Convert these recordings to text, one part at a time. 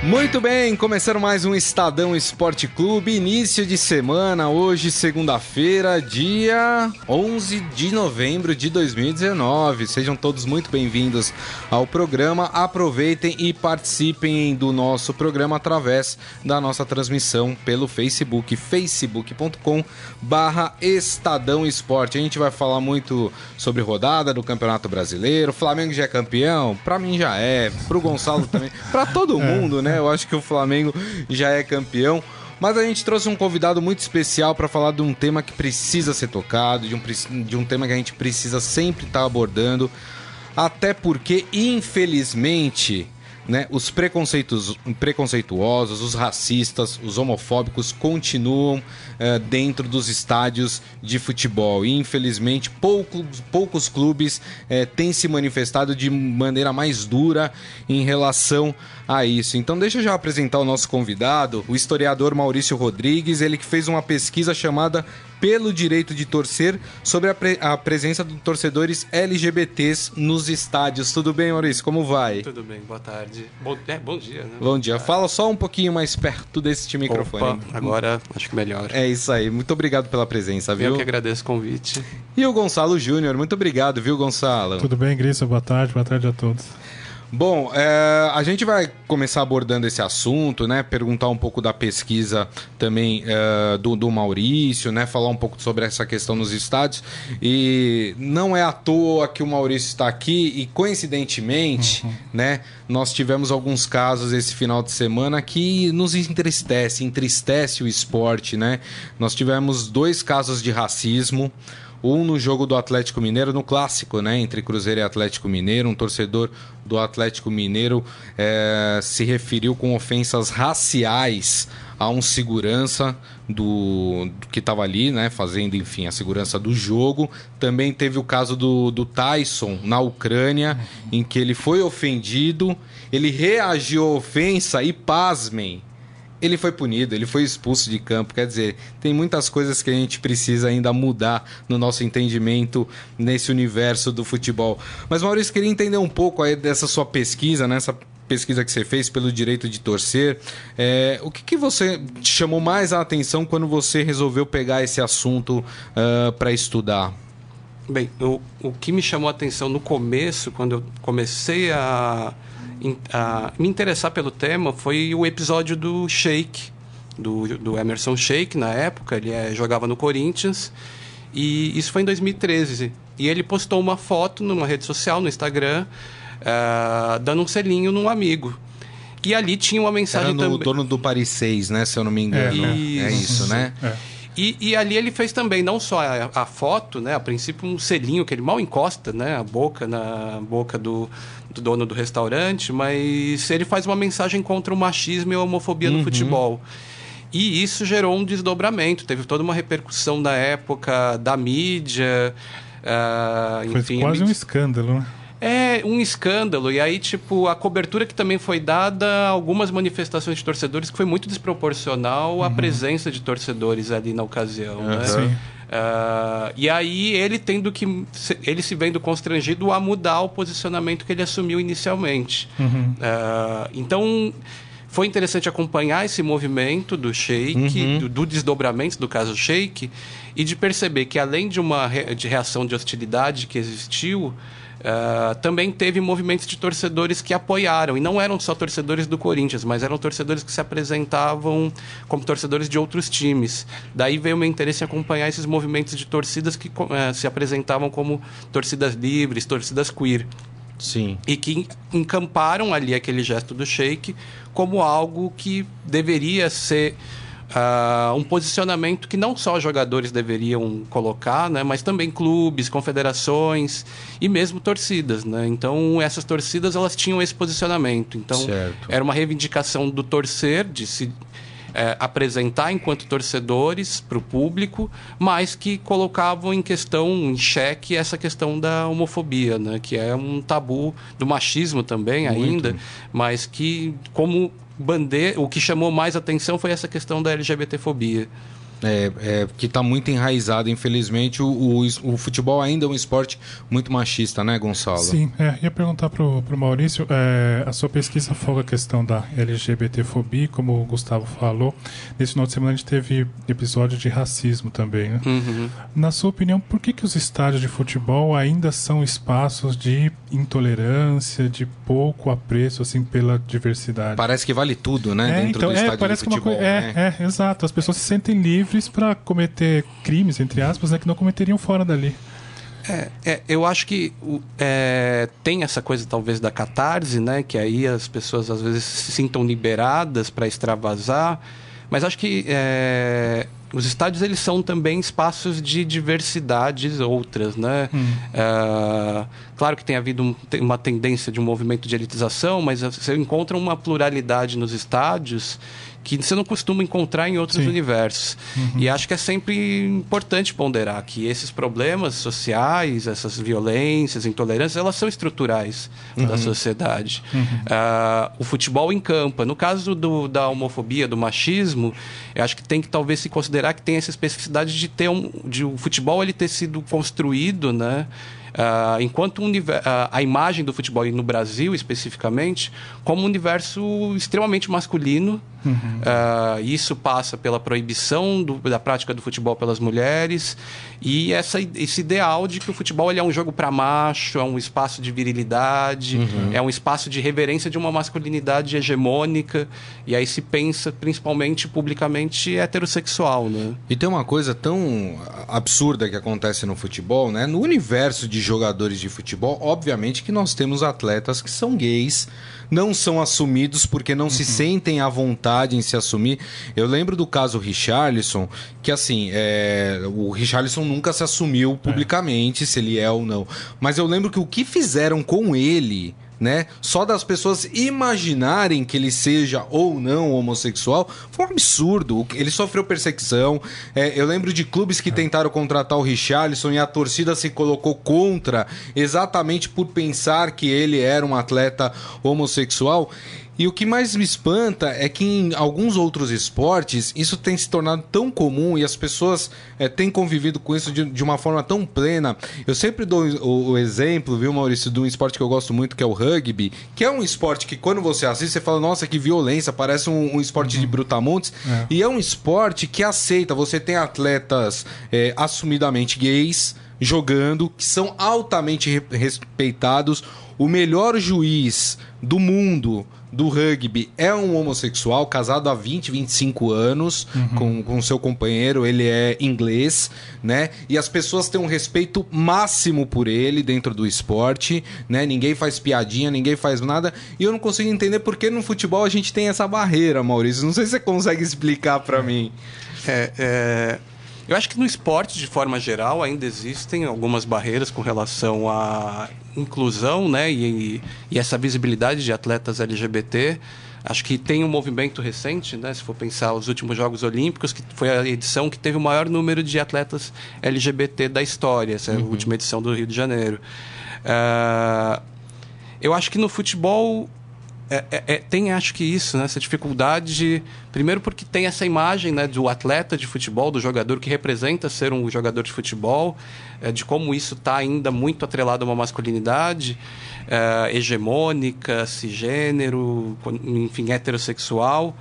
Muito bem, começando mais um Estadão Esporte Clube, início de semana, hoje segunda-feira, dia 11 de novembro de 2019. Sejam todos muito bem-vindos ao programa. Aproveitem e participem do nosso programa através da nossa transmissão pelo Facebook, facebook.com barra Estadão Esporte. A gente vai falar muito sobre rodada do Campeonato Brasileiro. Flamengo já é campeão? Pra mim já é, pro Gonçalo também, pra todo mundo, né? Eu acho que o Flamengo já é campeão. Mas a gente trouxe um convidado muito especial para falar de um tema que precisa ser tocado, de um, de um tema que a gente precisa sempre estar tá abordando. Até porque, infelizmente, né, os preconceitos, preconceituosos, os racistas, os homofóbicos continuam uh, dentro dos estádios de futebol. E, infelizmente, poucos, poucos clubes uh, têm se manifestado de maneira mais dura em relação a isso. Então, deixa eu já apresentar o nosso convidado, o historiador Maurício Rodrigues, ele que fez uma pesquisa chamada pelo direito de torcer sobre a, pre a, presença de torcedores LGBTs nos estádios. Tudo bem, Maurício? Como vai? Tudo bem, boa tarde. Bom, é, bom dia, né? Bom dia. Fala só um pouquinho mais perto desse microfone. Opa, agora acho que melhor. É isso aí. Muito obrigado pela presença, viu? Eu que agradeço o convite. E o Gonçalo Júnior. Muito obrigado, viu, Gonçalo? Tudo bem, Grissa? Boa tarde. Boa tarde a todos. Bom, é, a gente vai começar abordando esse assunto, né? Perguntar um pouco da pesquisa também é, do, do, Maurício, né? Falar um pouco sobre essa questão nos estádios. E não é à toa que o Maurício está aqui e, coincidentemente, uhum. né? Nós tivemos alguns casos esse final de semana que nos entristece, entristece o esporte, né? Nós tivemos dois casos de racismo um no jogo do Atlético Mineiro, no clássico, né, entre Cruzeiro e Atlético Mineiro, um torcedor do Atlético Mineiro é, se referiu com ofensas raciais a um segurança do, do que estava ali, né, fazendo, enfim, a segurança do jogo. Também teve o caso do, do Tyson na Ucrânia, em que ele foi ofendido, ele reagiu à ofensa e, pasmem, ele foi punido, ele foi expulso de campo. Quer dizer, tem muitas coisas que a gente precisa ainda mudar no nosso entendimento nesse universo do futebol. Mas, Maurício, queria entender um pouco aí dessa sua pesquisa, nessa né? pesquisa que você fez pelo direito de torcer. É, o que, que você chamou mais a atenção quando você resolveu pegar esse assunto uh, para estudar? Bem, o, o que me chamou a atenção no começo, quando eu comecei a a me interessar pelo tema foi o episódio do Shake, do, do Emerson Shake, na época. Ele é, jogava no Corinthians. E isso foi em 2013. E ele postou uma foto numa rede social, no Instagram, uh, dando um selinho num amigo. E ali tinha uma mensagem Era no também. dono do Paris 6, né? Se eu não me engano. É, isso, é isso né? É. E, e, ali ele fez também não só a, a, foto, né? A princípio um selinho que ele mal encosta, né? A boca na boca do, do dono do restaurante, mas ele faz uma mensagem contra o machismo e a homofobia uhum. no futebol. E isso gerou um desdobramento, teve toda uma repercussão na época da mídia. Uh, Foi enfim, quase um escândalo, né? É um escândalo. E aí, tipo, a cobertura que também foi dada, algumas manifestações de torcedores, que foi muito desproporcional uhum. à presença de torcedores ali na ocasião, uhum. né? Sim. Uh, e aí ele tendo que ele se vendo constrangido a mudar o posicionamento que ele assumiu inicialmente. Uhum. Uh, então foi interessante acompanhar esse movimento do Sheik, uhum. do, do, desdobramento do caso Sheik, e de perceber que além de uma re, de reação de hostilidade que existiu, Uh, também teve movimentos de torcedores que apoiaram, e não eram só torcedores do Corinthians, mas eram torcedores que se apresentavam como torcedores de outros times. Daí veio o meu interesse em acompanhar esses movimentos de torcidas que uh, se apresentavam como torcidas livres, torcidas queer. Sim. E que encamparam ali aquele gesto do Sheik como algo que deveria ser Uh, um posicionamento que não só jogadores deveriam colocar, né, mas também clubes, confederações e mesmo torcidas. Né? Então, essas torcidas elas tinham esse posicionamento. Então, certo. era uma reivindicação do torcer, de se é, apresentar enquanto torcedores para o público, mas que colocavam em questão, em xeque, essa questão da homofobia, né? que é um tabu do machismo também Muito. ainda, mas que, como bandeira, o que chamou mais atenção foi essa questão da LGBTfobia. É, é, que está muito enraizado, infelizmente. O, o, o, futebol ainda é um esporte muito machista, né, Gonçalo? Sim, é, ia perguntar para o Maurício: é, a sua pesquisa foca a questão da LGBTfobia, como o Gustavo falou. Nesse final de semana a gente teve episódio de racismo também. Né? Uhum. Na sua opinião, por que, que os estádios de futebol ainda são espaços de intolerância, de pouco apreço assim, pela diversidade? Parece que vale tudo, né? É, dentro então, do é, estádio parece de futebol. Coisa, né? é, é, exato. As pessoas se sentem livres livres para cometer crimes, entre aspas, né, que não cometeriam fora dali. É, é, eu acho que é, tem essa coisa talvez da catarse, né? Que aí as pessoas às vezes se sintam liberadas para extravasar. Mas acho que é, os estádios eles são também espaços de diversidades outras, né? Hum. É, claro que tem havido um, uma tendência de um movimento de elitização, mas você encontra uma pluralidade nos estádios que você não costuma encontrar em outros Sim. universos. Uhum. E acho que é sempre importante ponderar que esses problemas sociais, essas violências, intolerâncias, elas são estruturais uhum. da sociedade. Uhum. Uh, o futebol encampa. No caso do, da homofobia, do machismo, eu acho que tem que talvez se considerar que tem essa especificidade de ter um, de o futebol ele ter sido construído, né? Uh, enquanto um, uh, a imagem do futebol no Brasil especificamente como um universo extremamente masculino uhum. uh, isso passa pela proibição do, da prática do futebol pelas mulheres e essa, esse ideal de que o futebol é um jogo para macho é um espaço de virilidade uhum. é um espaço de reverência de uma masculinidade hegemônica e aí se pensa principalmente publicamente heterossexual né? e tem uma coisa tão absurda que acontece no futebol né no universo de jogadores de futebol, obviamente que nós temos atletas que são gays, não são assumidos porque não uhum. se sentem à vontade em se assumir. Eu lembro do caso Richarlison, que assim, é... o Richarlison nunca se assumiu publicamente é. se ele é ou não. Mas eu lembro que o que fizeram com ele né? Só das pessoas imaginarem que ele seja ou não homossexual foi um absurdo. Ele sofreu perseguição. É, eu lembro de clubes que tentaram contratar o Richarlison e a torcida se colocou contra exatamente por pensar que ele era um atleta homossexual. E o que mais me espanta é que em alguns outros esportes isso tem se tornado tão comum e as pessoas é, têm convivido com isso de, de, uma forma tão plena. Eu sempre dou o, o, exemplo, viu, Maurício, de um esporte que eu gosto muito, que é o rugby, que é um esporte que quando você assiste, você fala, nossa, que violência, parece um, um esporte uhum. de brutamontes. É. E é um esporte que aceita, você tem atletas é, assumidamente gays jogando, que são altamente respeitados. O melhor juiz do mundo do rugby é um homossexual, casado há 20, 25 anos uhum. com, com seu companheiro, ele é inglês, né? E as pessoas têm um respeito máximo por ele dentro do esporte, né? Ninguém faz piadinha, ninguém faz nada. E eu não consigo entender por que no futebol a gente tem essa barreira, Maurício. Não sei se você consegue explicar para mim. É, é, eu acho que no esporte, de forma geral, ainda existem algumas barreiras com relação à inclusão né, e, e essa visibilidade de atletas LGBT. Acho que tem um movimento recente, né, se for pensar os últimos Jogos Olímpicos, que foi a edição que teve o maior número de atletas LGBT da história, essa uhum. é a última edição do Rio de Janeiro. Uh, eu acho que no futebol é, é, é, tem, acho que isso, né? essa dificuldade. De, primeiro, porque tem essa imagem né, do atleta de futebol, do jogador que representa ser um jogador de futebol, é, de como isso está ainda muito atrelado a uma masculinidade é, hegemônica, cisgênero, enfim, heterossexual.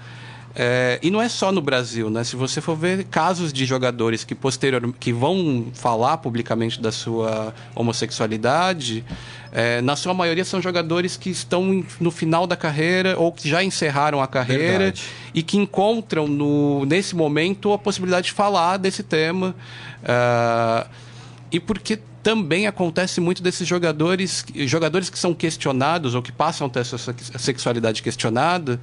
É, e não é só no Brasil, né? Se você for ver casos de jogadores que posterior, que vão falar publicamente da sua homossexualidade, é, na sua maioria são jogadores que estão no final da carreira ou que já encerraram a carreira Verdade. e que encontram no, nesse momento a possibilidade de falar desse tema. Uh, e porque também acontece muito desses jogadores, jogadores que são questionados ou que passam a ter a sua sexualidade questionada,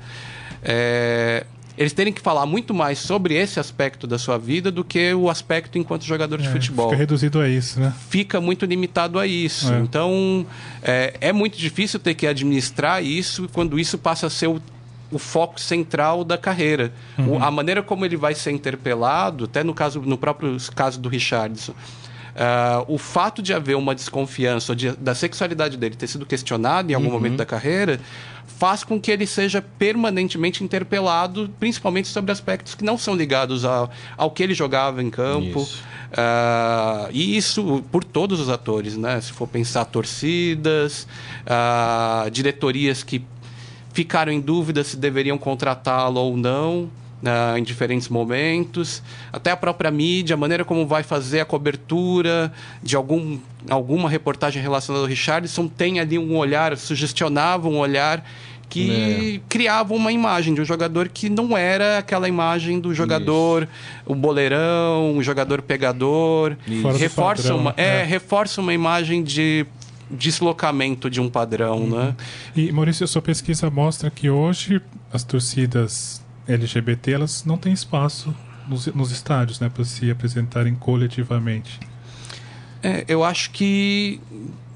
é, eles terem que falar muito mais sobre esse aspecto da sua vida do que o aspecto enquanto jogador de é, futebol. Fica reduzido a isso, né? Fica muito limitado a isso. É. Então, é, é, muito difícil ter que administrar isso quando isso passa a ser o, o foco central da carreira. Uhum. O, a maneira como ele vai ser interpelado, até no caso no próprio caso do Richardson, Uh, o fato de haver uma desconfiança de, da sexualidade dele ter sido questionada em algum uhum. momento da carreira faz com que ele seja permanentemente interpelado, principalmente sobre aspectos que não são ligados ao, ao que ele jogava em campo. Isso. Uh, e isso por todos os atores, né? Se for pensar torcidas, uh, diretorias que ficaram em dúvida se deveriam contratá-lo ou não. Uh, em diferentes momentos, até a própria mídia, a maneira como vai fazer a cobertura de algum, alguma reportagem relacionada ao Richardson, tem ali um olhar, sugestionava um olhar que é. criava uma imagem de um jogador que não era aquela imagem do jogador, Isso. o boleirão, o jogador pegador. Reforça uma, é, é, reforça uma imagem de deslocamento de um padrão, uhum. né? E Maurício, sua pesquisa mostra que hoje as torcidas LGBT elas não têm espaço nos, nos estádios, né, para se apresentarem coletivamente. É, eu acho que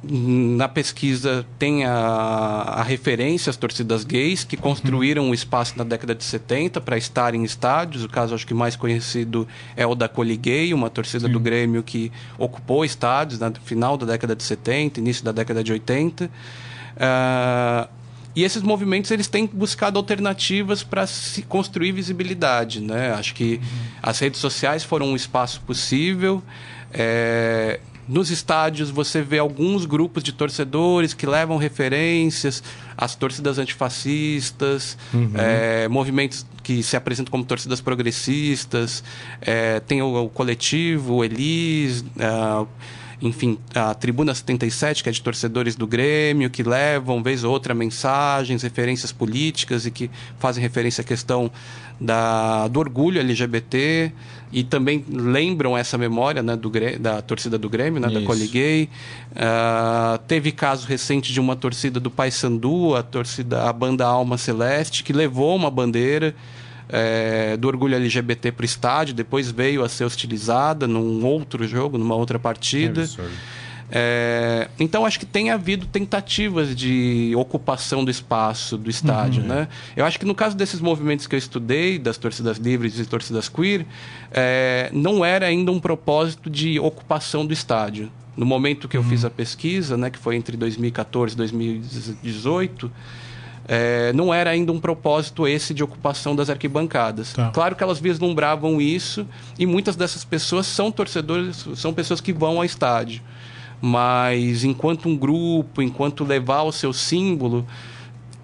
na pesquisa tem a, a, referência às torcidas gays que construíram uhum. um espaço na década de 70 para estar em estádios. O caso acho que mais conhecido é o da Coliguei, uma torcida Sim. do Grêmio que ocupou estádios no final da década de 70, início da década de 80. Uh, ah, e esses movimentos eles têm buscado alternativas para se construir visibilidade, né? Acho que uhum. as redes sociais foram um espaço possível. É, nos estádios você vê alguns grupos de torcedores que levam referências às torcidas antifascistas, uhum. é, movimentos que se apresentam como torcidas progressistas, é, tem o, o, coletivo, o Elis, é, enfim, a Tribuna 77, que é de torcedores do Grêmio, que levam, vez ou outra, mensagens, referências políticas e que fazem referência à questão da, do orgulho LGBT e também lembram essa memória né, do, da torcida do Grêmio, né, da Coliguei. Uh, teve caso recente de uma torcida do Paysandu, a torcida, a banda Alma Celeste, que levou uma bandeira é, do orgulho LGBT para o estádio, depois veio a ser hostilizada num outro jogo, numa outra partida. É, então acho que tem havido tentativas de ocupação do espaço do estádio, uhum. né? Eu acho que no caso desses movimentos que eu estudei, das torcidas livres e torcidas queer, é, não era ainda um propósito de ocupação do estádio. No momento que eu uhum. fiz a pesquisa, né, que foi entre 2014 e 2018, é, não era ainda um propósito esse de ocupação das arquibancadas. Tá. Claro que elas vislumbravam isso e muitas dessas pessoas são torcedores, são pessoas que vão ao estádio. Mas enquanto um grupo, enquanto levar o seu símbolo,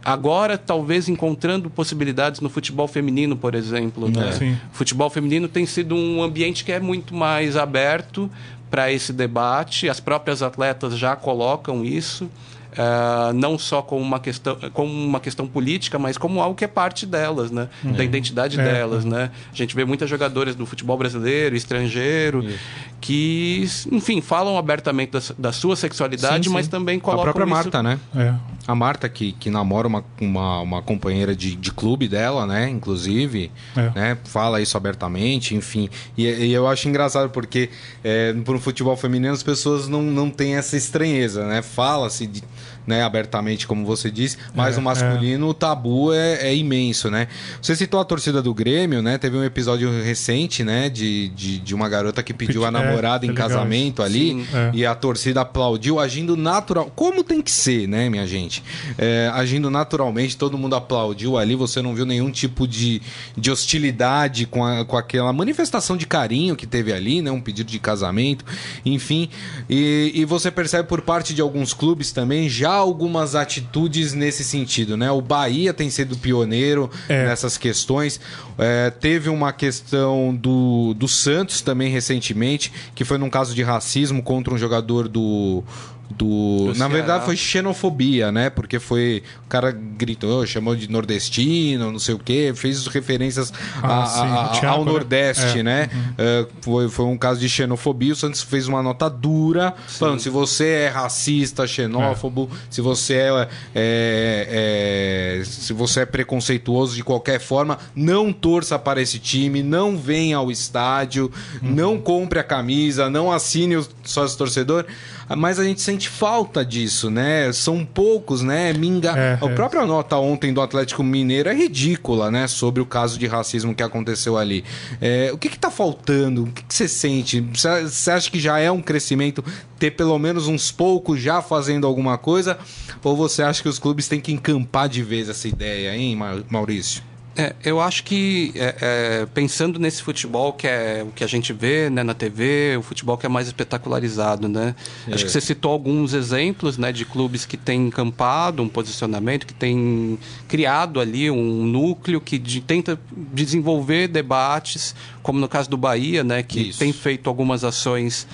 agora talvez encontrando possibilidades no futebol feminino, por exemplo. Né? Sim. O futebol feminino tem sido um ambiente que é muito mais aberto para esse debate. As próprias atletas já colocam isso. Uh, não só como uma questão como uma questão política, mas como algo que é parte delas, né? Uhum. Da identidade é. delas, né? A gente vê muitas jogadoras do futebol brasileiro, estrangeiro, Isso. que, enfim, falam abertamente da, da sua sexualidade, sim, sim. mas também colocam A própria Marta, né? É. A Marta que, que namora uma, uma, uma companheira de, de clube dela, né? Inclusive, é. né? Fala isso abertamente, enfim. E, e eu acho engraçado porque é, no futebol feminino as pessoas não, não têm essa estranheza, né? Fala-se de né, abertamente, como você disse, mas é, no masculino é. o tabu é, é, imenso, né? Você citou a torcida do Grêmio, né? Teve um episódio recente, né, de, de, de uma garota que pediu a é, namorada em casamento ali Sim, é. e a torcida aplaudiu, agindo natural. Como tem que ser, né, minha gente? É, agindo naturalmente, todo mundo aplaudiu ali, você não viu nenhum tipo de, de hostilidade com, a, com aquela manifestação de carinho que teve ali, né? Um pedido de casamento, enfim. E, e você percebe por parte de alguns clubes também já algumas atitudes nesse sentido, né? O Bahia tem sido pioneiro é. nessas questões. É, teve uma questão do, do Santos também recentemente, que foi num caso de racismo contra um jogador do do, do na verdade foi xenofobia, né? Porque foi o cara gritou, chamou de nordestino, não sei o que, fez referências ah, a, a, ao né? Nordeste, é. né? Uhum. Uh, foi, foi um caso de xenofobia. O Santos fez uma nota dura, sim. falando se você é racista, xenófobo, é. se você é, é, é, se você é preconceituoso de qualquer forma, não torça para esse time, não venha ao estádio, uhum. não compre a camisa, não assine o sócio torcedor. Mas a gente sente falta disso, né? São poucos, né? Minga... É, a é. própria nota ontem do Atlético Mineiro é ridícula, né? Sobre o caso de racismo que aconteceu ali. É, o que está faltando? O que, que você sente? Você acha que já é um crescimento ter pelo menos uns poucos já fazendo alguma coisa? Ou você acha que os clubes têm que encampar de vez essa ideia, hein, Maurício? É, eu acho que é, é, pensando nesse futebol que é o que a gente vê né, na TV, o futebol que é mais espetacularizado, né? É. Acho que você citou alguns exemplos né, de clubes que têm encampado um posicionamento, que têm criado ali um núcleo que de, tenta desenvolver debates, como no caso do Bahia, né, que Isso. tem feito algumas ações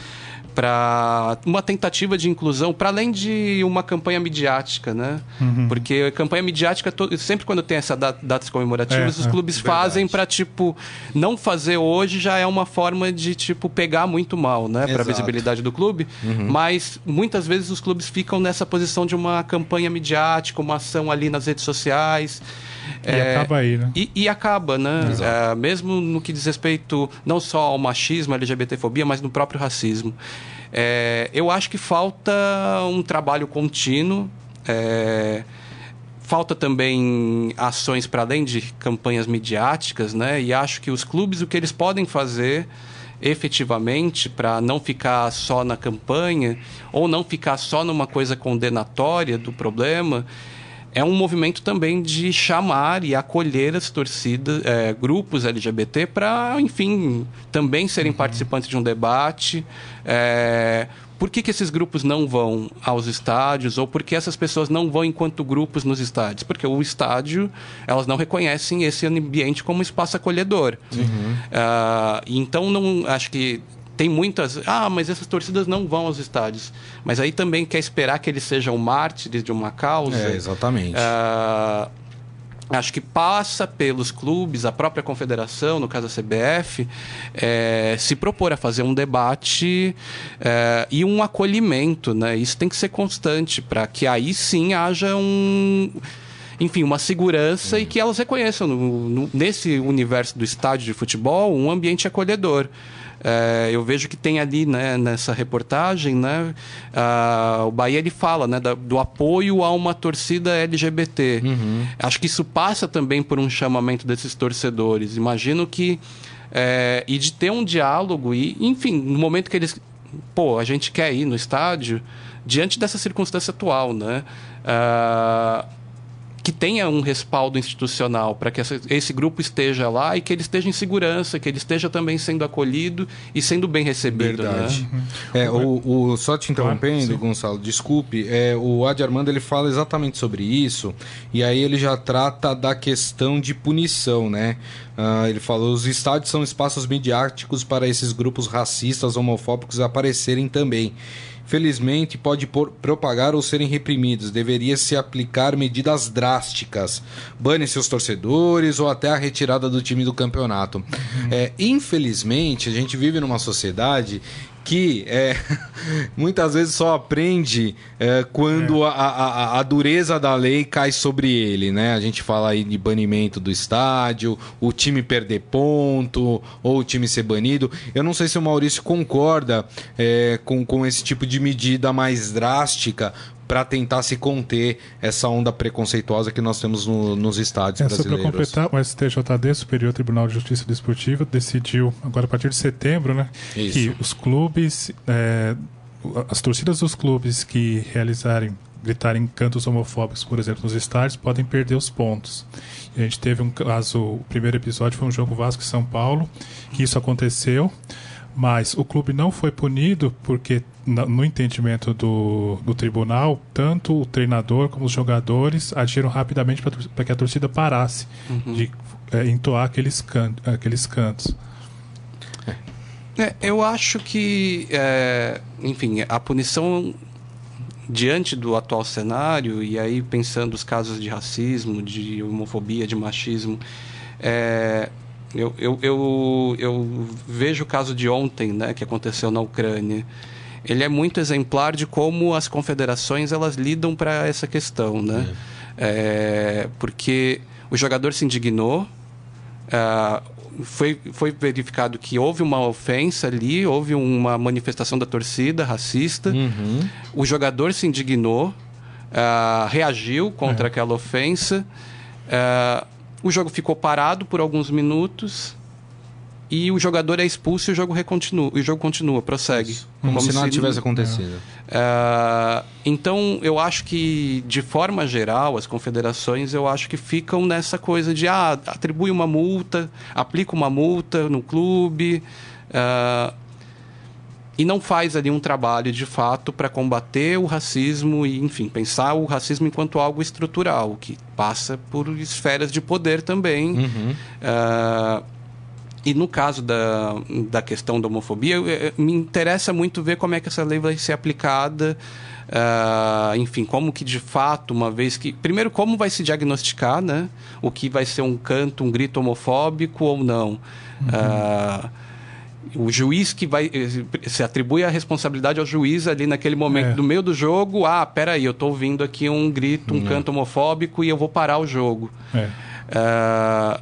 para uma tentativa de inclusão, para além de uma campanha midiática, né? Uhum. Porque a campanha midiática, sempre quando tem essas datas comemorativas, é, os clubes é, fazem para, tipo, não fazer hoje já é uma forma de, tipo, pegar muito mal, né? Para a visibilidade do clube. Uhum. Mas muitas vezes os clubes ficam nessa posição de uma campanha midiática, uma ação ali nas redes sociais. E é, acaba aí, né? E, e acaba, né? É, mesmo no que diz respeito não só ao machismo, à LGBTfobia, mas no próprio racismo. É, eu acho que falta um trabalho contínuo. É, falta também ações para além de campanhas midiáticas, né? E acho que os clubes, o que eles podem fazer efetivamente para não ficar só na campanha ou não ficar só numa coisa condenatória do problema é um movimento também de chamar e acolher as torcidas, é, grupos LGBT para, enfim, também serem uhum. participantes de um debate. É, por que, que, esses grupos não vão aos estádios ou por que essas pessoas não vão enquanto grupos nos estádios? Porque o estádio, elas não reconhecem esse ambiente como espaço acolhedor. Uhum. Uh, então, não acho que tem muitas. Ah, mas essas torcidas não vão aos estádios. Mas aí também quer esperar que eles sejam mártires de uma causa. É, exatamente. Uh, acho que passa pelos clubes, a própria confederação, no caso a CBF, é, se propor a fazer um debate é, e um acolhimento. Né? Isso tem que ser constante para que aí sim haja um enfim, uma segurança e que elas reconheçam no, no, nesse universo do estádio de futebol um ambiente acolhedor. É, eu vejo que tem ali né, nessa reportagem, né, uh, o Bahia ele fala né, da, do apoio a uma torcida LGBT. Uhum. Acho que isso passa também por um chamamento desses torcedores. Imagino que é, e de ter um diálogo e, enfim, no momento que eles, pô, a gente quer ir no estádio diante dessa circunstância atual, né? Uh, que tenha um respaldo institucional para que essa, esse grupo esteja lá e que ele esteja em segurança, que ele esteja também sendo acolhido e sendo bem recebido. Né? Verdade. Né? É, o, o, só te interrompendo, claro, Gonçalo, desculpe, é, o Adi Armando ele fala exatamente sobre isso e aí ele já trata da questão de punição, né? Uh, ele falou: os estádios são espaços midiáticos para esses grupos racistas, homofóbicos aparecerem também felizmente pode por, propagar ou serem reprimidos. Deveria se aplicar medidas drásticas. Bane seus torcedores ou até a retirada do time do campeonato. Uhum. É, infelizmente, a gente vive numa sociedade que é, muitas vezes só aprende é, quando é. A, a, a, dureza da lei cai sobre ele, né? A gente fala aí de banimento do estádio, o time perder ponto ou o time ser banido. Eu não sei se o Maurício concorda é, com, com esse tipo de medida mais drástica, para tentar se conter essa onda preconceituosa que nós temos no, nos estádios é, brasileiros. Para completar, o STJD, Superior Tribunal de Justiça Desportiva, decidiu, agora a partir de setembro, né, Isso. que os clubes, é, as torcidas dos clubes que realizarem gritarem cantos homofóbicos, por exemplo, nos estádios, podem perder os pontos. A gente teve um caso, o primeiro episódio foi um jogo Vasco e São Paulo, que isso aconteceu. Mas o clube não foi punido porque, no entendimento do, do tribunal, tanto o treinador como os jogadores agiram rapidamente para que a torcida parasse uhum. de é, entoar aqueles, can, aqueles cantos. É, eu acho que, é, enfim, a punição diante do atual cenário, e aí pensando os casos de racismo, de homofobia, de machismo, é, eu, eu, eu, eu vejo o caso de ontem, né, que aconteceu na Ucrânia. Ele é muito exemplar de como as confederações elas lidam para essa questão, né? É. É, porque o jogador se indignou, Uh, foi, foi verificado que houve uma ofensa ali, houve uma manifestação da torcida racista. Uhum. O jogador se indignou, uh, reagiu contra é. aquela ofensa. Uh, o jogo ficou parado por alguns minutos e o jogador é expulso e o jogo recontinua, o jogo continua, prossegue. Como, como se nada tivesse acontecido. Uh, então, eu acho que, de forma geral, as confederações, eu acho que ficam nessa coisa de, ah, atribui uma multa, aplica uma multa no clube, uh, e não faz ali um trabalho, de fato, para combater o racismo e, enfim, pensar o racismo enquanto algo estrutural, que passa por esferas de poder também. Uhum. Uh, e no caso da, da questão da homofobia, me interessa muito ver como é que essa lei vai ser aplicada. Uh, enfim, como que de fato, uma vez que. Primeiro, como vai se diagnosticar, né? O que vai ser um canto, um grito homofóbico ou não. Uhum. Uh, o juiz que vai. Se atribui a responsabilidade ao juiz ali naquele momento, é. no meio do jogo. Ah, peraí, eu estou ouvindo aqui um grito, um uhum. canto homofóbico e eu vou parar o jogo. É. Uh,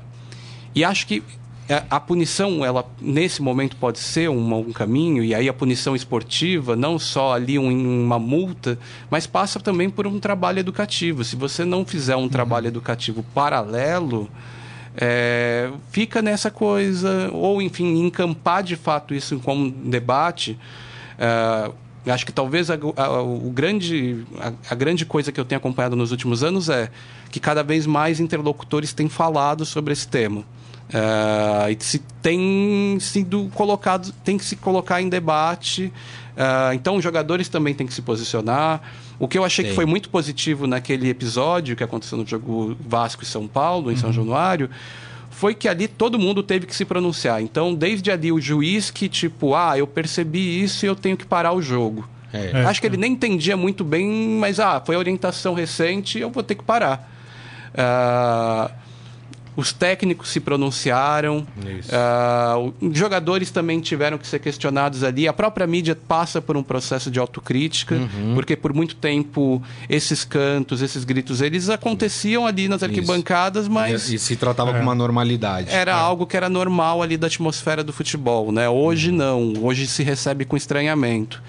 e acho que é, a punição, ela nesse momento pode ser um, um caminho, e aí a punição esportiva, não só ali um, uma multa, mas passa também por um trabalho educativo. Se você não fizer um uhum. trabalho educativo paralelo, é, fica nessa coisa, ou enfim, encampar de fato isso como debate. É, acho que talvez a, a, o grande, a, a, grande coisa que eu tenho acompanhado nos últimos anos é que cada vez mais interlocutores têm falado sobre esse tema. Uh, e se tem sido colocado, tem que se colocar em debate. Uh, então, os jogadores também têm que se posicionar. O que eu achei Sim. que foi muito positivo naquele episódio que aconteceu no jogo Vasco e São Paulo, em uhum. São Januário, foi que ali todo mundo teve que se pronunciar. Então, desde ali, o juiz que, tipo, ah, eu percebi isso e eu tenho que parar o jogo. É. Acho que ele nem entendia muito bem, mas, ah, foi a orientação recente, eu vou ter que parar. Uh, os técnicos se pronunciaram, uh, os jogadores também tiveram que ser questionados ali. A própria mídia passa por um processo de autocrítica, uhum. porque por muito tempo esses cantos, esses gritos, eles aconteciam ali nas arquibancadas, Isso. mas. E, e, se tratava é. com uma normalidade. Era é. algo que era normal ali da atmosfera do futebol, né? Hoje uhum. não, hoje se recebe com estranhamento.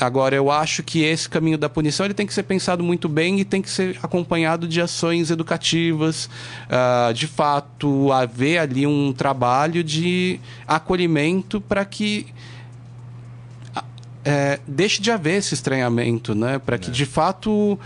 Agora, eu acho que esse caminho da punição ele tem que ser pensado muito bem e tem que ser acompanhado de ações educativas, uh, de fato, haver ali um trabalho de acolhimento para que é, deixe de haver esse estranhamento, né? Para que, é. de fato,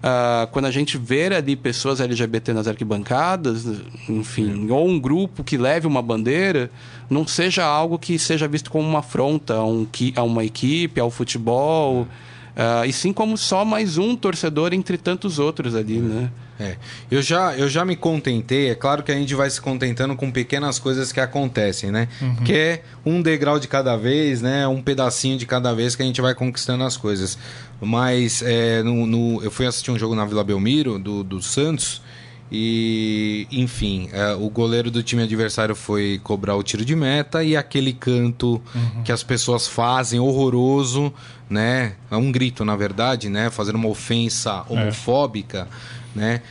uh, quando a gente ver ali pessoas LGBT nas arquibancadas, enfim, é. ou um grupo que leve uma bandeira, não seja algo que seja visto como uma afronta a, um, a uma equipe, ao futebol, uh, e sim como só mais um torcedor entre tantos outros ali, né? É. Eu já, eu já me contentei, é claro que a gente vai se contentando com pequenas coisas que acontecem, né? Uhum. Que é um degrau de cada vez, né? Um pedacinho de cada vez que a gente vai conquistando as coisas. Mas é, no, no, eu fui assistir um jogo na Vila Belmiro, do, do Santos, e, enfim, é, o goleiro do time adversário foi cobrar o tiro de meta e aquele canto uhum. que as pessoas fazem horroroso, né? É um grito, na verdade, né? Fazendo uma ofensa é. homofóbica. É né?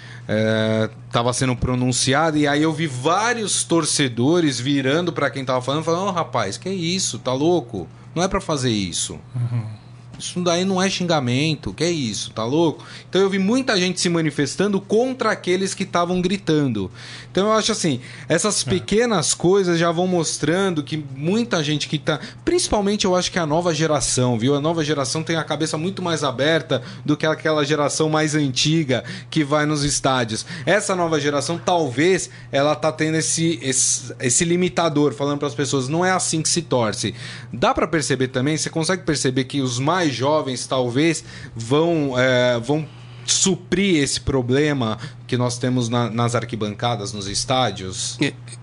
Estava é, sendo pronunciado e aí eu vi vários torcedores virando para quem estava falando, falando: oh, rapaz, que isso? Tá louco? Não é para fazer isso." Uhum. Isso daí não é xingamento, que é isso, tá louco? Então eu vi muita gente se manifestando contra aqueles que estavam gritando. Então eu acho assim, essas é. pequenas coisas já vão mostrando que muita gente que tá. Principalmente eu acho que a nova geração, viu? A nova geração tem a cabeça muito mais aberta do que aquela geração mais antiga que vai nos estádios. Essa nova geração, talvez, ela tá tendo esse, esse, esse limitador, falando para as pessoas, não é assim que se torce. Dá para perceber também, você consegue perceber que os mais mais jovens talvez vão, é, vão suprir esse problema que nós temos na, nas arquibancadas, nos estádios?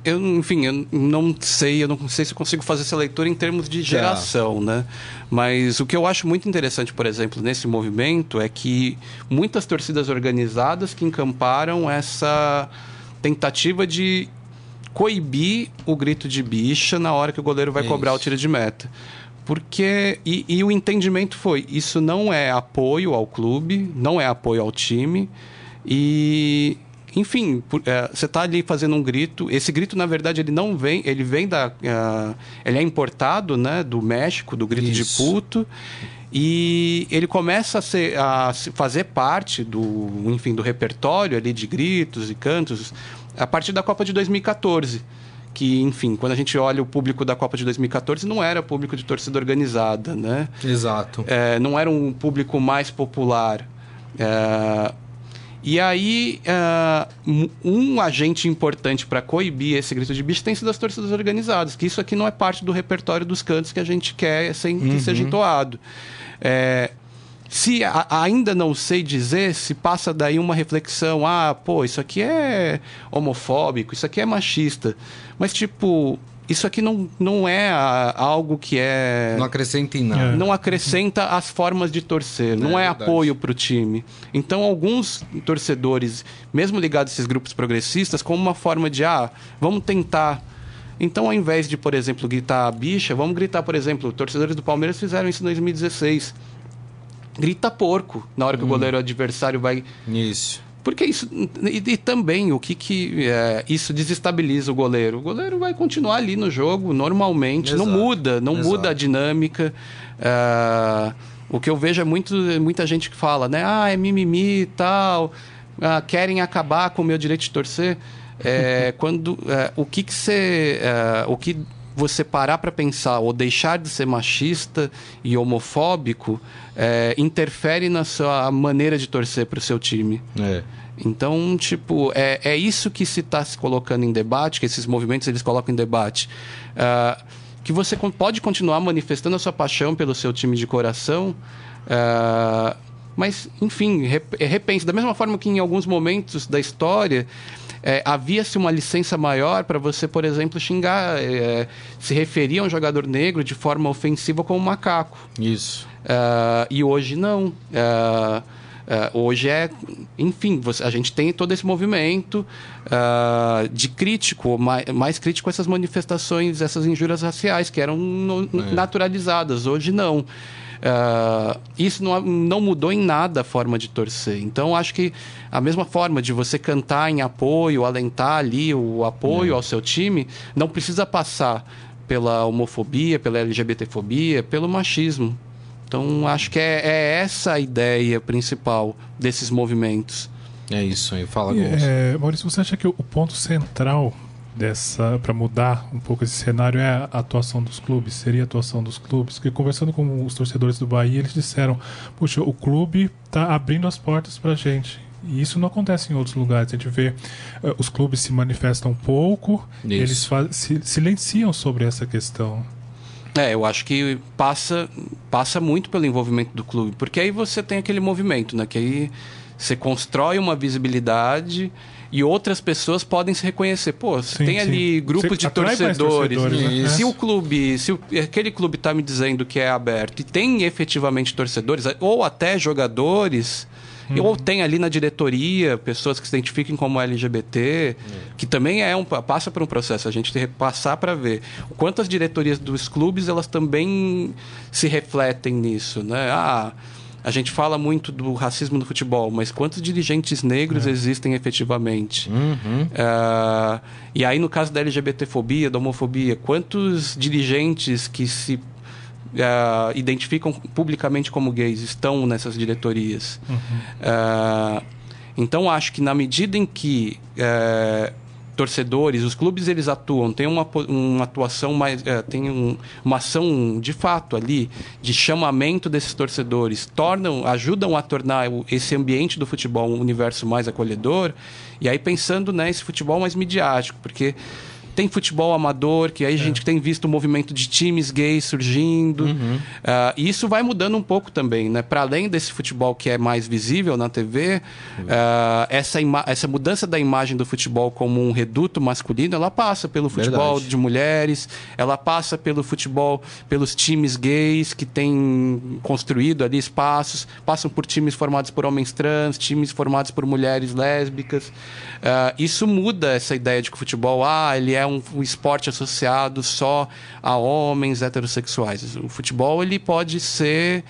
Eu, enfim, eu não sei, eu não sei se consigo fazer essa leitura em termos de geração, é. né? Mas o que eu acho muito interessante, por exemplo, nesse movimento é que muitas torcidas organizadas que encamparam essa tentativa de coibir o grito de bicha na hora que o goleiro vai Isso. cobrar o tiro de meta. Porque. E, e, o entendimento foi: isso não é apoio ao clube, não é apoio ao time. E, enfim, é, você está ali fazendo um grito. Esse grito, na verdade, ele não vem, ele vem da, uh, ele é importado, né, do México, do grito Isso. de puto. E ele começa a, ser, a fazer parte do, enfim, do repertório ali de gritos e cantos a partir da Copa de 2014 que, enfim, quando a gente olha o público da Copa de 2014, não era público de torcida organizada, né? Exato. É, não era um público mais popular. É, e aí, uh, um agente importante para coibir esse grito de bicho tem sido as torcidas organizadas, que isso aqui não é parte do repertório dos cantos que a gente quer sem que uhum. seja entoado. É, se a, ainda não sei dizer, se passa daí uma reflexão, ah, pô, isso aqui é homofóbico, isso aqui é machista. Mas, tipo, isso aqui não, não é a, algo que é. Não acrescenta em nada. É. Não acrescenta as formas de torcer, não é, é apoio para o time. Então, alguns torcedores, mesmo ligados a esses grupos progressistas, como uma forma de, ah, vamos tentar. Então, ao invés de, por exemplo, gritar bicha, vamos gritar, por exemplo, torcedores do Palmeiras fizeram isso em 2016 grita porco na hora que hum. o goleiro adversário vai. Isso. Porque isso. E, e também o que, que é, isso desestabiliza o goleiro? O goleiro vai continuar ali no jogo normalmente, Exato. não muda, não Exato. muda a dinâmica. É, o que eu vejo é muito, muita gente que fala, né? Ah, é mimimi e tal, ah, querem acabar com o meu direito de torcer. É, quando é, o que que você é, o que você parar para pensar ou deixar de ser machista e homofóbico é, interfere na sua maneira de torcer para o seu time. É. Então, tipo, é, é isso que se está se colocando em debate, que esses movimentos eles colocam em debate. Uh, que você pode continuar manifestando a sua paixão pelo seu time de coração, uh, mas, enfim, repense. Da mesma forma que em alguns momentos da história é, havia-se uma licença maior para você, por exemplo, xingar, é, se referir a um jogador negro de forma ofensiva como macaco. Isso. Uh, e hoje não. Uh, uh, hoje é, enfim, você, a gente tem todo esse movimento de crítico, mais, mais, crítico a essas manifestações, essas injúrias raciais que eram no, é. naturalizadas. Hoje não. Uh, isso não, não mudou em nada a forma de torcer. Então, acho que a mesma forma de você cantar em apoio, alentar ali o apoio ao seu time, não precisa passar pela homofobia, pela LGBTfobia, pelo machismo. Então, acho que é, é essa a ideia principal desses movimentos. É isso aí, fala, é, Maurício, você acha que o ponto central dessa para mudar um pouco esse cenário é a atuação dos clubes, seria a atuação dos clubes, porque conversando com os torcedores do Bahia, eles disseram: "Puxa, o clube está abrindo as portas para a gente". E isso não acontece em outros lugares. A gente vê uh, os clubes se manifestam um pouco, isso. eles se, silenciam sobre essa questão. É, eu acho que passa, passa muito pelo envolvimento do clube, porque aí você tem aquele movimento, né? Que aí você constrói uma visibilidade e outras pessoas podem se reconhecer. Pô, sim, tem sim. ali grupos de torcedores. torcedores né? Se o clube, se o, aquele clube está me dizendo que é aberto e tem efetivamente torcedores, ou até jogadores. Hum. Ou tem ali na diretoria pessoas que se identifiquem como LGBT, hum. que também é um passa por um processo. A gente tem que passar para ver quantas diretorias dos clubes elas também se refletem nisso, né? Ah, a gente fala muito do racismo no futebol, mas quantos dirigentes negros é. existem efetivamente? Uhum. Uh, e aí, no caso da LGBTfobia, da homofobia, quantos dirigentes que se uh, identificam publicamente como gays estão nessas diretorias? Uhum. Uh, então, acho que na medida em que torcedores, os clubes eles atuam, tem uma, uma atuação mais, é, tem um, uma ação de fato ali de chamamento desses torcedores, tornam, ajudam a tornar esse ambiente do futebol um universo mais acolhedor. E aí pensando nesse né, futebol mais midiático, porque tem futebol amador, que aí a gente é. tem visto o movimento de times gays surgindo. Uhum. Uh, e isso vai mudando um pouco também, né? Para além desse futebol que é mais visível na TV, uhum. uh, essa, essa mudança da imagem do futebol como um reduto masculino, ela passa pelo futebol Verdade. de mulheres, ela passa pelo futebol, pelos times gays que têm construído ali espaços, passam por times formados por homens trans, times formados por mulheres lésbicas. Uh, isso muda essa ideia de que o futebol, ah, ele é um, um, esporte associado só a homens heterossexuais. O futebol ele pode ser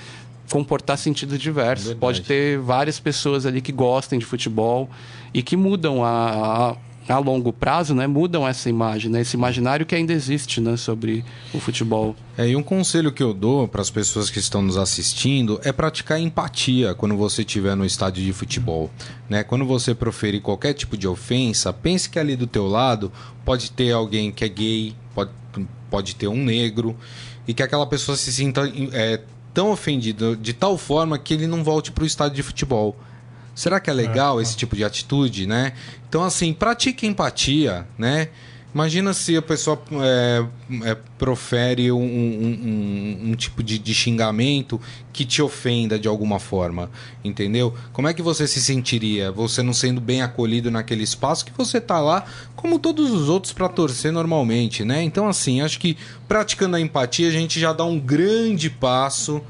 comportar sentidos diversos. Verdade. Pode ter várias pessoas ali que gostem de futebol e que mudam a, a a longo prazo, né, mudam essa imagem, né, esse imaginário que ainda existe, né, sobre o futebol. É, e um conselho que eu dou para as pessoas que estão nos assistindo é praticar empatia quando você estiver no estádio de futebol, né? Quando você proferir qualquer tipo de ofensa, pense que ali do teu lado pode ter alguém que é gay, pode, pode ter um negro e que aquela pessoa se sinta é, tão ofendida de tal forma que ele não volte para o estádio de futebol. Será que é legal é. esse tipo de atitude, né? Então, assim, pratique empatia, né? Imagina se a pessoa é, é, profere um, um, um, um tipo de, de, xingamento que te ofenda de alguma forma, entendeu? Como é que você se sentiria? Você não sendo bem acolhido naquele espaço que você tá lá, como todos os outros para torcer normalmente, né? Então, assim, acho que praticando a empatia a gente já dá um grande passo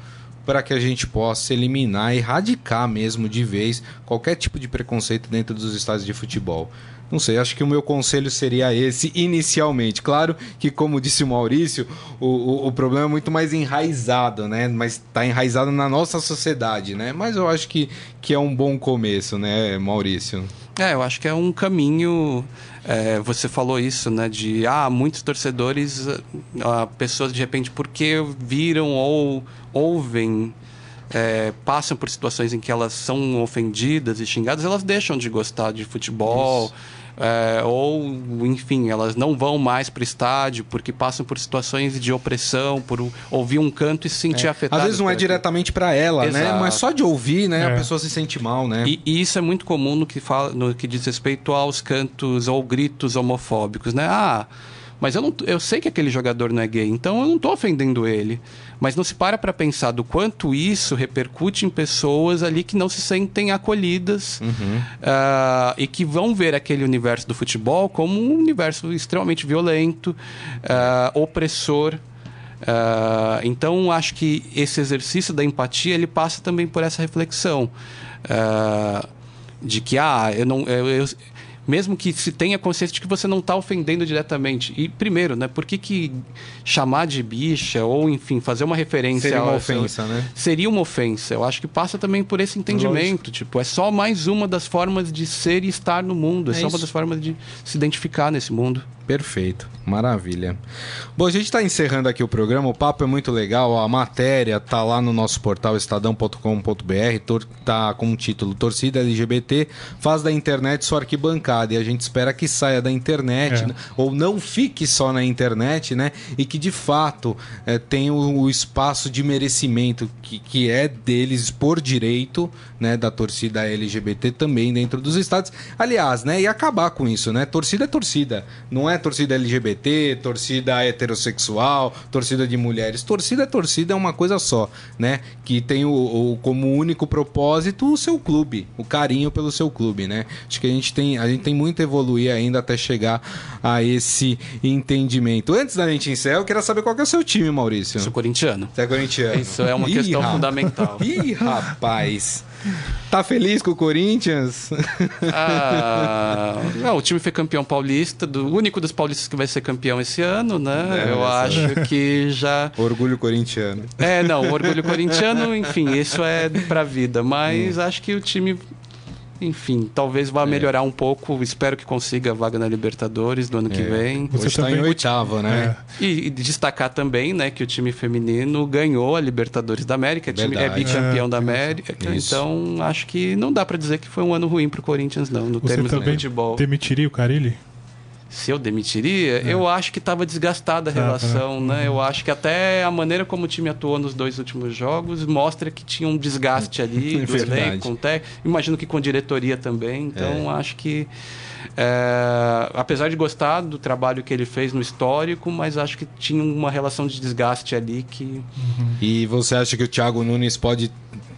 para que a gente possa eliminar, erradicar mesmo de vez qualquer tipo de preconceito dentro dos estádios de futebol. Não sei, acho que o meu conselho seria esse inicialmente. Claro que, como disse o Maurício, o, o, o problema é muito mais enraizado, né? Mas está enraizado na nossa sociedade, né? Mas eu acho que, que é um bom começo, né, Maurício? É, eu acho que é um caminho. É, você falou isso, né? De ah, muitos torcedores, ah, pessoas de repente porque viram ou ouvem, é, passam por situações em que elas são ofendidas e xingadas, elas deixam de gostar de futebol. É, ou, enfim, elas não vão mais para o estádio porque passam por situações de opressão, por ouvir um canto e se sentir é. afetado. Às vezes não é diretamente para ela, Exato. né? Mas só de ouvir, né, é. a pessoa se sente mal, né? E, e, isso é muito comum no que, fala, no que diz respeito aos cantos ou gritos homofóbicos, né? Ah, mas eu, não, eu sei que aquele jogador não é gay, então eu não estou ofendendo ele. Mas não se para para pensar do quanto isso repercute em pessoas ali que não se sentem acolhidas uhum. uh, e que vão ver aquele universo do futebol como um universo extremamente violento, uh, opressor. Uh, então acho que esse exercício da empatia ele passa também por essa reflexão de que ah eu não eu, eu mesmo que se tenha consciência de que você não está ofendendo diretamente. E, primeiro, né, por que, que chamar de bicha ou, enfim, fazer uma referência... Seria uma ofensa, né? Seria uma ofensa. Eu acho que passa também por esse entendimento. Lógico. Tipo, é só mais uma das formas de ser e estar no mundo. É, é só isso. uma das formas de se identificar nesse mundo. Perfeito, maravilha. Bom, a gente está encerrando aqui o programa, o papo é muito legal, a matéria tá lá no nosso portal estadão.com.br, tá com o título Torcida LGBT faz da internet sua arquibancada e a gente espera que saia da internet é. né? ou não fique só na internet, né? E que de fato é, tenha o, o, espaço de merecimento que, que é deles por direito, né? Da torcida LGBT também dentro dos estados. Aliás, né? E acabar com isso, né? Torcida é torcida, não é torcida LGBT, torcida heterossexual, torcida de mulheres. Torcida é torcida, é uma coisa só, né? Que tem o, o, como único propósito o seu clube, o carinho pelo seu clube, né? Acho que a gente tem, a gente tem muito a evoluir ainda até chegar a esse entendimento. Antes da gente encerrar, eu queria saber qual que é o seu time, Maurício. Sou corintiano. Você é corintiano. Isso é uma Ih, questão fundamental. Ih, rapaz. Tá feliz com o Corinthians? Ah, não, o time foi campeão paulista, do único dos paulistas que vai ser campeão esse ano, né? É, Eu acho que já. Orgulho corintiano. É, não, orgulho corintiano, enfim, isso é pra vida. Mas hum. acho que o time enfim, talvez vá é. melhorar um pouco. Espero que consiga a vaga na Libertadores do ano é. que vem. Você está em oitavo, né? É. E, e, destacar também, né, que o time feminino ganhou a Libertadores da América, time, é bicampeão da América. Isso. Então, acho que não dá para dizer que foi um ano ruim para o Corinthians, não, no Você termos de futebol. Demitiria o Carilli? Se eu demitiria, é. eu acho que estava desgastada a tá, relação, né? né? Eu acho que até a maneira como o time atuou nos dois últimos jogos mostra que tinha um desgaste ali é do elenco, com o Imagino que com diretoria também. Então, é. acho que é, apesar de gostar do trabalho que ele fez no histórico, mas acho que tinha uma relação de desgaste ali que. Uhum. E você acha que o Thiago Nunes pode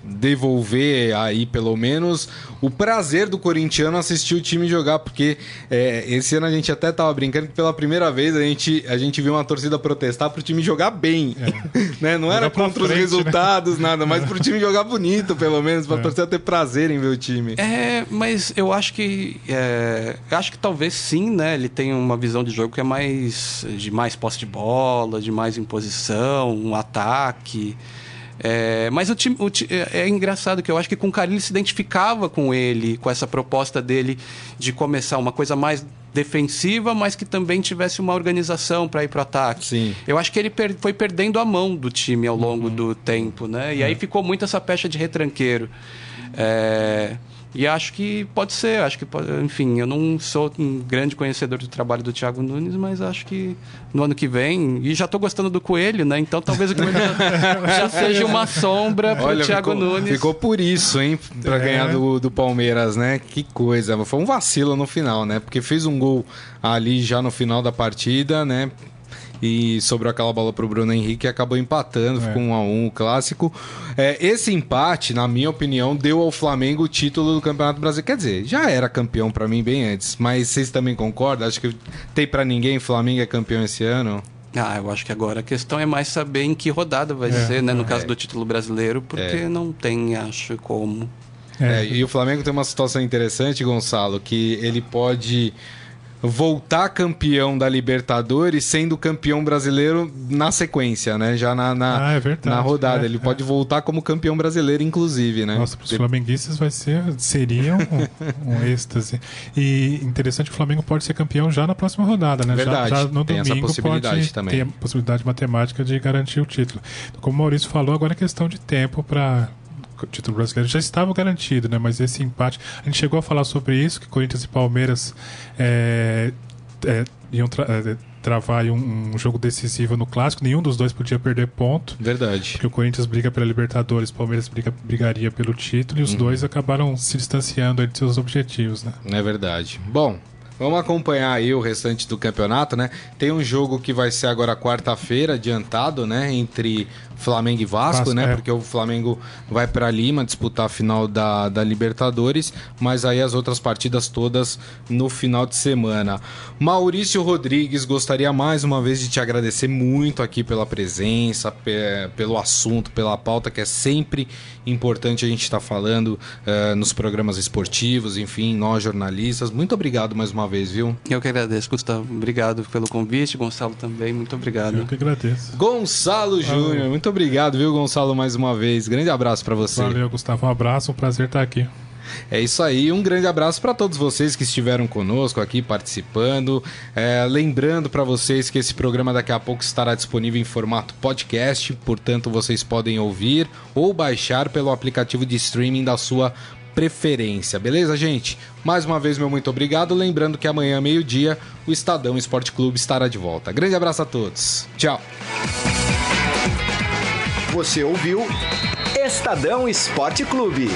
devolver aí pelo menos o prazer do corintiano assistir o time jogar, porque é, esse ano a gente até tava brincando que pela primeira vez a gente, a gente viu uma torcida protestar pro time jogar bem. É. né? Não era contra frente, os né? resultados, né? nada, mas pro time jogar bonito, pelo menos, pra é. torcida ter prazer em ver o time. É, mas eu acho que. É, eu acho que talvez sim, né? Ele tem uma visão de jogo que é mais de mais posse de bola, de mais imposição, um ataque. É, mas o time, o é, é, engraçado que eu acho que com o Carilli se identificava com ele, com essa proposta dele de começar uma coisa mais defensiva, mas que também tivesse uma organização para ir para o ataque. Sim. Eu acho que ele per foi perdendo a mão do time ao longo uhum. do tempo, né? E aí uhum. ficou muito essa pecha de retranqueiro. É... E acho que pode ser, acho que pode, enfim, eu não sou um grande conhecedor do trabalho do Thiago Nunes, mas acho que no ano que vem, e já estou gostando do Coelho, né? Então talvez o Coelho já, já seja uma sombra para o Thiago ficou, Nunes. Ficou por isso, hein? Para é. ganhar do, do Palmeiras, né? Que coisa. Foi um vacilo no final, né? Porque fez um gol ali já no final da partida, né? E sobrou aquela bola para o Bruno Henrique e acabou empatando, é. ficou um a um o clássico. É, esse empate, na minha opinião, deu ao Flamengo o título do Campeonato Brasileiro. Quer dizer, já era campeão para mim bem antes, mas vocês também concordam? Acho que tem para ninguém, Flamengo é campeão esse ano? Ah, eu acho que agora a questão é mais saber em que rodada vai é, ser, né? No é. caso do título brasileiro, porque é. não tem, acho, como. É, e o Flamengo tem uma situação interessante, Gonçalo, que ele pode voltar campeão da Libertadores sendo campeão brasileiro na sequência, né? Já na, na, ah, é verdade, na rodada. É, Ele é. pode voltar como campeão brasileiro, inclusive, né? Nossa, para os flamenguistas vai ser, seria um, um êxtase. E interessante que o Flamengo pode ser campeão já na próxima rodada, né? Verdade. Já, já no tem domingo essa possibilidade pode também. ter a possibilidade matemática de garantir o título. Como o Maurício falou, agora é questão de tempo para título brasileiro já estava garantido, né? Mas esse empate, a gente chegou a falar sobre isso, que Corinthians e Palmeiras é, é, iam tra é, travar um, um, jogo decisivo no clássico, nenhum dos dois podia perder ponto. Verdade. Porque o Corinthians briga pela Libertadores, o Palmeiras briga, brigaria pelo título e os uhum. dois acabaram se distanciando de seus objetivos, né? É verdade. Bom, Vamos acompanhar aí o restante do campeonato, né? Tem um jogo que vai ser agora quarta-feira, adiantado, né? Entre Flamengo e Vasco, Vasco né? É. Porque o Flamengo vai para Lima disputar a final da, da Libertadores, mas aí as outras partidas todas no final de semana. Maurício Rodrigues, gostaria mais uma vez de te agradecer muito aqui pela presença, pelo assunto, pela pauta que é sempre importante a gente estar tá falando uh, nos programas esportivos, enfim, nós jornalistas. Muito obrigado mais uma vez, viu? Eu que agradeço, Gustavo. Obrigado pelo convite, Gonçalo também, muito obrigado. Eu que agradeço. Gonçalo Júnior, muito muito obrigado, viu, Gonçalo, mais uma vez. Grande abraço para você. Valeu, Gustavo. Um abraço, um prazer estar aqui. É isso aí, um grande abraço para todos vocês que estiveram conosco aqui participando. É, lembrando para vocês que esse programa daqui a pouco estará disponível em formato podcast, portanto vocês podem ouvir ou baixar pelo aplicativo de streaming da sua preferência, beleza, gente? Mais uma vez, meu muito obrigado. Lembrando que amanhã, meio-dia, o Estadão Esporte Clube estará de volta. Grande abraço a todos. Tchau. Você ouviu Estadão Esporte Clube.